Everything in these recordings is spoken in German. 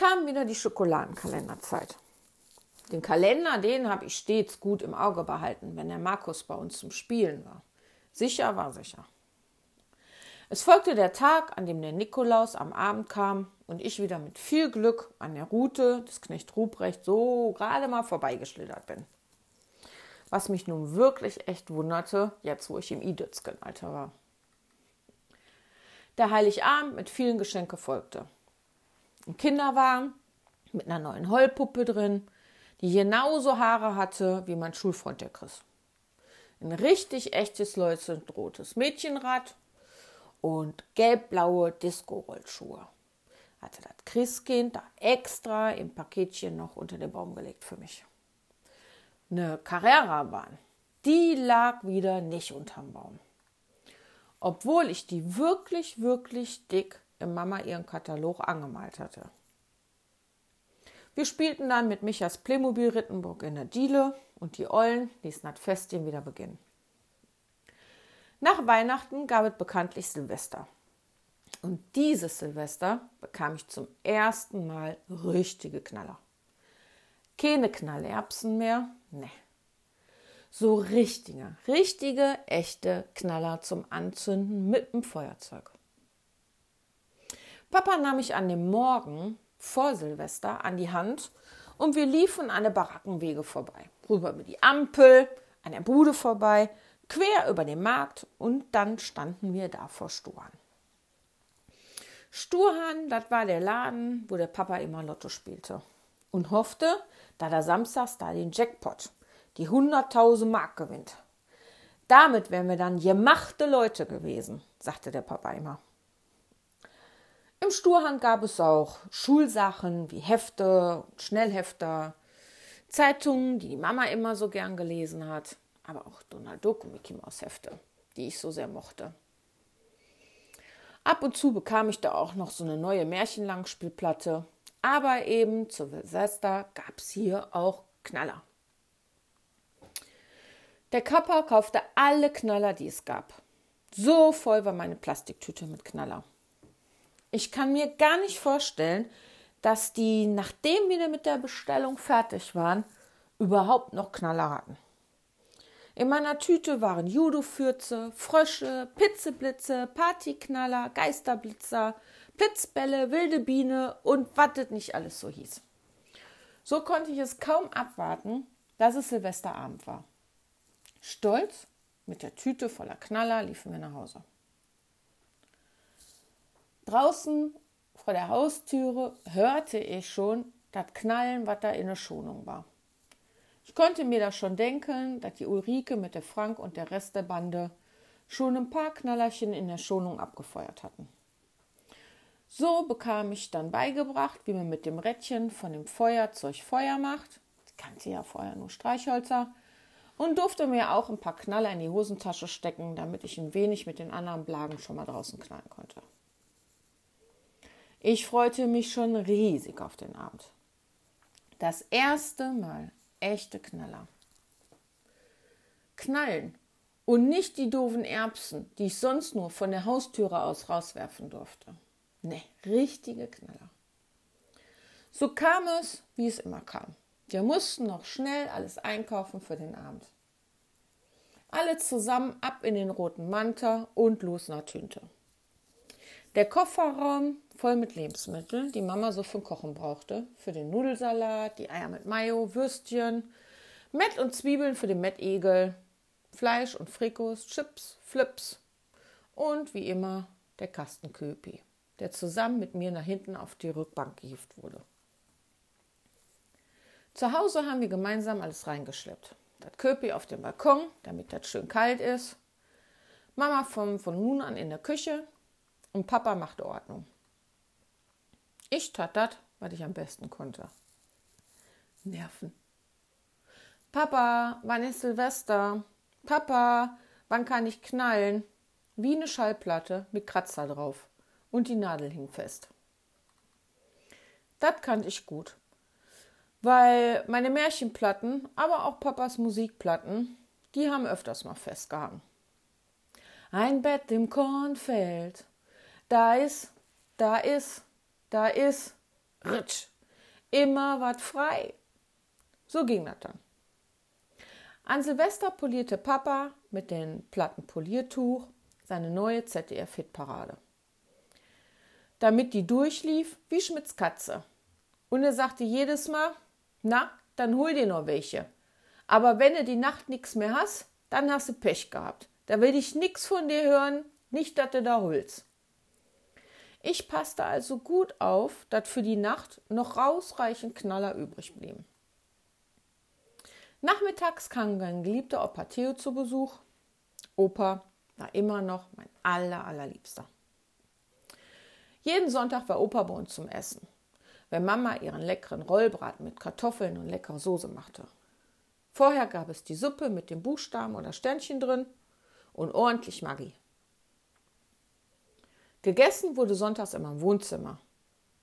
kam wieder die Schokoladenkalenderzeit. Den Kalender, den habe ich stets gut im Auge behalten, wenn der Markus bei uns zum Spielen war. Sicher war sicher. Es folgte der Tag, an dem der Nikolaus am Abend kam und ich wieder mit viel Glück an der Route des Knecht Ruprecht so gerade mal vorbeigeschlittert bin. Was mich nun wirklich echt wunderte, jetzt wo ich im Idützgen-Alter war. Der Heiligabend mit vielen Geschenke folgte. Ein Kinderwagen mit einer neuen Heulpuppe drin, die genauso Haare hatte wie mein Schulfreund der Chris. Ein richtig echtes leuchtend rotes Mädchenrad und gelbblaue Disco-Rollschuhe. Hatte das Christkind da extra im Paketchen noch unter den Baum gelegt für mich. Eine Carrera-Bahn, die lag wieder nicht unterm Baum. Obwohl ich die wirklich, wirklich dick Mama ihren Katalog angemalt hatte. Wir spielten dann mit Michas Playmobil Rittenburg in der Diele und die Ollen ließen das Festchen wieder beginnen. Nach Weihnachten gab es bekanntlich Silvester. Und dieses Silvester bekam ich zum ersten Mal richtige Knaller. Keine Knallerbsen mehr, ne. So richtige, richtige, echte Knaller zum Anzünden mit dem Feuerzeug. Papa nahm mich an dem Morgen vor Silvester an die Hand und wir liefen an der Barackenwege vorbei. Rüber über die Ampel, an der Bude vorbei, quer über den Markt und dann standen wir da vor Sturhahn. Sturhahn, das war der Laden, wo der Papa immer Lotto spielte und hoffte, da der samstags da den Jackpot, die 100.000 Mark gewinnt. Damit wären wir dann gemachte Leute gewesen, sagte der Papa immer. Im Sturhand gab es auch Schulsachen wie Hefte, Schnellhefter, Zeitungen, die die Mama immer so gern gelesen hat, aber auch Donald Duck und Mickey Mouse Hefte, die ich so sehr mochte. Ab und zu bekam ich da auch noch so eine neue Märchenlangspielplatte, aber eben zu Silvester gab es hier auch Knaller. Der Kappa kaufte alle Knaller, die es gab. So voll war meine Plastiktüte mit Knaller. Ich kann mir gar nicht vorstellen, dass die, nachdem wir mit der Bestellung fertig waren, überhaupt noch Knaller hatten. In meiner Tüte waren Judo-Fürze, Frösche, Pizzeblitze, Partyknaller, Geisterblitzer, Blitzbälle, wilde Biene und das nicht alles so hieß. So konnte ich es kaum abwarten, dass es Silvesterabend war. Stolz, mit der Tüte voller Knaller liefen wir nach Hause. Draußen vor der Haustüre hörte ich schon das Knallen, was da in der Schonung war. Ich konnte mir da schon denken, dass die Ulrike mit der Frank und der Rest der Bande schon ein paar Knallerchen in der Schonung abgefeuert hatten. So bekam ich dann beigebracht, wie man mit dem Rädchen von dem Feuerzeug Feuer macht. Ich kannte ja vorher nur Streichhölzer und durfte mir auch ein paar Knaller in die Hosentasche stecken, damit ich ein wenig mit den anderen Blagen schon mal draußen knallen konnte. Ich freute mich schon riesig auf den Abend. Das erste Mal echte Knaller. Knallen und nicht die doofen Erbsen, die ich sonst nur von der Haustüre aus rauswerfen durfte. Ne, richtige Knaller. So kam es, wie es immer kam. Wir mussten noch schnell alles einkaufen für den Abend. Alle zusammen ab in den roten Manta und los nach Tünte. Der Kofferraum voll mit Lebensmitteln, die Mama so für Kochen brauchte. Für den Nudelsalat, die Eier mit Mayo, Würstchen, Mett und Zwiebeln für den Mettegel, Fleisch und Frikos, Chips, Flips und wie immer der Kastenköpi, der zusammen mit mir nach hinten auf die Rückbank gehieft wurde. Zu Hause haben wir gemeinsam alles reingeschleppt. Das Köpi auf dem Balkon, damit das schön kalt ist. Mama vom, von nun an in der Küche und Papa machte Ordnung. Ich tat das, was ich am besten konnte. Nerven. Papa, wann ist Silvester? Papa, wann kann ich knallen? Wie eine Schallplatte mit Kratzer drauf. Und die Nadel hing fest. Das kannte ich gut. Weil meine Märchenplatten, aber auch Papas Musikplatten, die haben öfters mal festgehangen. Ein Bett im Kornfeld, da ist, da ist, da ist, ritsch, immer was frei. So ging das dann. An Silvester polierte Papa mit dem platten Poliertuch seine neue ZDF-Hitparade. Damit die durchlief wie Schmidts Katze. Und er sagte jedes Mal, na, dann hol dir noch welche. Aber wenn du die Nacht nichts mehr hast, dann hast du Pech gehabt. Da will ich nichts von dir hören, nicht, dass du da holst. Ich passte also gut auf, dass für die Nacht noch ausreichend Knaller übrig blieben. Nachmittags kam mein geliebter Opa Theo zu Besuch. Opa war immer noch mein aller, allerliebster. Jeden Sonntag war Opa bei uns zum Essen, wenn Mama ihren leckeren Rollbraten mit Kartoffeln und leckerer Soße machte. Vorher gab es die Suppe mit dem Buchstaben oder Sternchen drin und ordentlich Maggi. Gegessen wurde sonntags immer im Wohnzimmer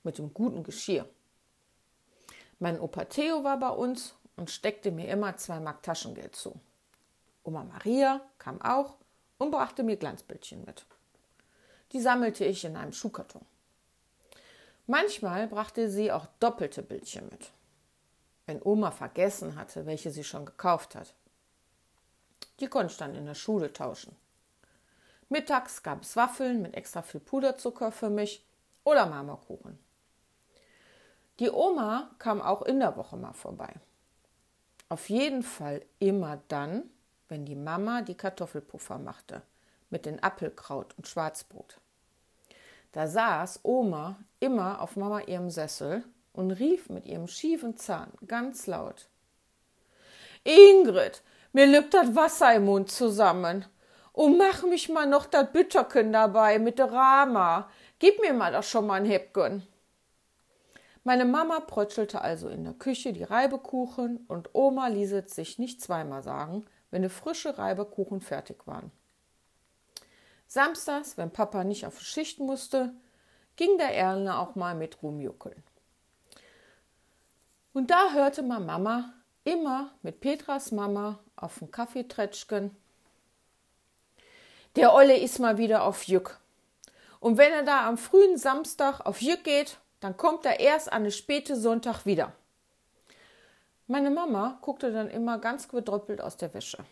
mit dem guten Geschirr. Mein Opa Theo war bei uns und steckte mir immer zwei Mark Taschengeld zu. Oma Maria kam auch und brachte mir Glanzbildchen mit. Die sammelte ich in einem Schuhkarton. Manchmal brachte sie auch doppelte Bildchen mit, wenn Oma vergessen hatte, welche sie schon gekauft hat. Die konnte ich dann in der Schule tauschen. Mittags gab es Waffeln mit extra viel Puderzucker für mich oder Marmorkuchen. Die Oma kam auch in der Woche mal vorbei. Auf jeden Fall immer dann, wenn die Mama die Kartoffelpuffer machte mit den Apfelkraut und Schwarzbrot. Da saß Oma immer auf Mama ihrem Sessel und rief mit ihrem schiefen Zahn ganz laut: Ingrid, mir lübt das Wasser im Mund zusammen. Und mach mich mal noch das Bütterken dabei mit der Rama. Gib mir mal das schon mal ein Häppchen. Meine Mama prötschelte also in der Küche die Reibekuchen und Oma ließ es sich nicht zweimal sagen, wenn die frische Reibekuchen fertig waren. Samstags, wenn Papa nicht auf Schicht musste, ging der Erlner auch mal mit rumjuckeln. Und da hörte man Mama immer mit Petras Mama auf dem Kaffeeträtschken der Olle ist mal wieder auf Jück. Und wenn er da am frühen Samstag auf Jück geht, dann kommt er erst an den späten Sonntag wieder. Meine Mama guckte dann immer ganz bedröppelt aus der Wäsche.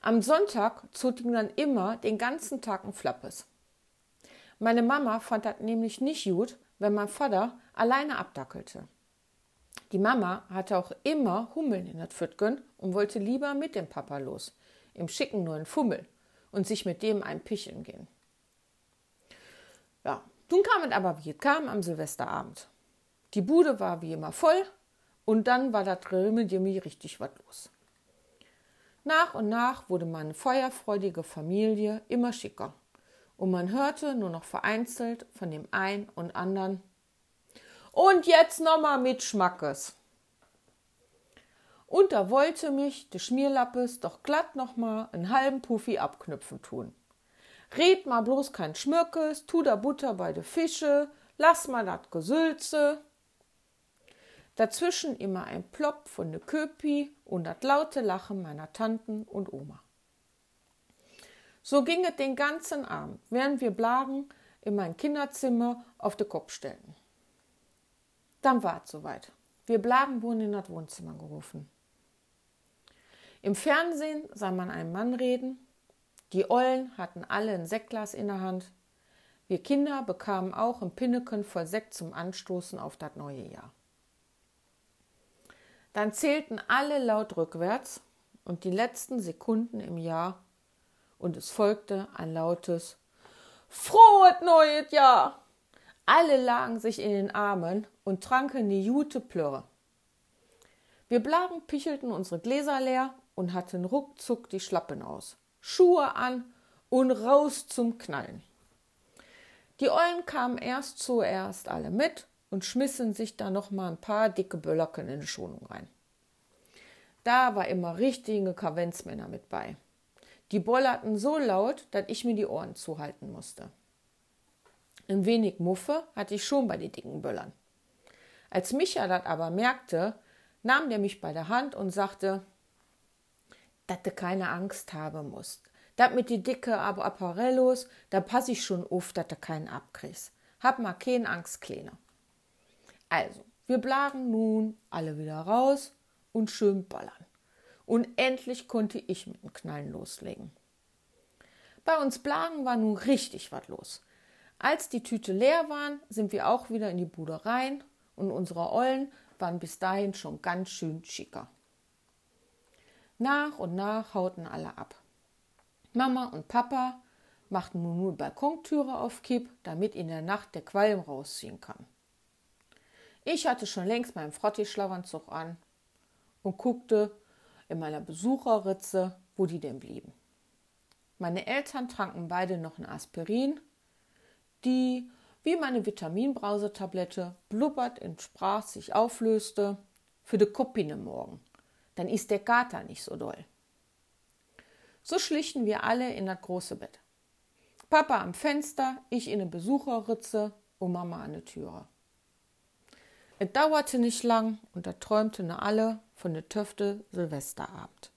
Am Sonntag zog ihn dann immer den ganzen Tag ein Flappes. Meine Mama fand das nämlich nicht gut, wenn mein Vater alleine abdackelte. Die Mama hatte auch immer Hummeln in das Füttgen und wollte lieber mit dem Papa los im schicken neuen Fummel und sich mit dem ein Picheln gehen. Ja, nun kam es aber, wie es kam, am Silvesterabend. Die Bude war wie immer voll und dann war da drin mit Jimmy richtig was los. Nach und nach wurde meine feuerfreudige Familie immer schicker und man hörte nur noch vereinzelt von dem einen und anderen. Und jetzt nochmal mit Schmackes. Und da wollte mich de Schmierlappes doch glatt noch mal einen halben Puffi abknüpfen tun. Red mal bloß kein Schmürkes, tu da Butter bei de Fische, lass mal dat Gesülze. Dazwischen immer ein Plopp von de Köpi und dat laute Lachen meiner Tanten und Oma. So ging es den ganzen Abend, während wir Blagen in mein Kinderzimmer auf de Kopf stellten. Dann war es soweit. Wir Blagen wurden in das Wohnzimmer gerufen. Im Fernsehen sah man einen Mann reden. Die Ollen hatten alle ein Sektglas in der Hand. Wir Kinder bekamen auch ein Pinneken voll Sekt zum Anstoßen auf das neue Jahr. Dann zählten alle laut rückwärts und die letzten Sekunden im Jahr und es folgte ein lautes Frohes neues Jahr! Alle lagen sich in den Armen und tranken die Jute Plörre. Wir Blagen pichelten unsere Gläser leer und hatten ruckzuck die Schlappen aus, Schuhe an und raus zum Knallen. Die Ollen kamen erst zuerst alle mit und schmissen sich da noch mal ein paar dicke Böllerken in die Schonung rein. Da war immer richtige Kavenzmänner mit bei. Die bollerten so laut, dass ich mir die Ohren zuhalten musste. Ein wenig Muffe hatte ich schon bei den dicken Böllern. Als Micha das aber merkte, nahm der mich bei der Hand und sagte, dass du keine Angst haben musst. Das mit die dicke Apparellos, da pass ich schon auf, dass du keinen abkriegst. Hab mal keine Angst, Kleine. Also, wir blagen nun alle wieder raus und schön ballern. Und endlich konnte ich mit dem Knallen loslegen. Bei uns Blagen war nun richtig was los. Als die Tüte leer waren, sind wir auch wieder in die Bude rein und unsere Ollen waren bis dahin schon ganz schön schicker. Nach und nach hauten alle ab. Mama und Papa machten nun nur Balkontüre auf Kipp, damit in der Nacht der Qualm rausziehen kann. Ich hatte schon längst meinen Frotti-Schlafanzug an und guckte in meiner Besucherritze, wo die denn blieben. Meine Eltern tranken beide noch ein Aspirin, die, wie meine Vitaminbrausetablette, blubbert und sprach sich auflöste, für de Kuppine morgen. Dann ist der Kater nicht so doll. So schlichen wir alle in das große Bett. Papa am Fenster, ich in der Besucherritze und Mama an der Türe. Es dauerte nicht lang und da träumten alle von der Töfte Silvesterabend.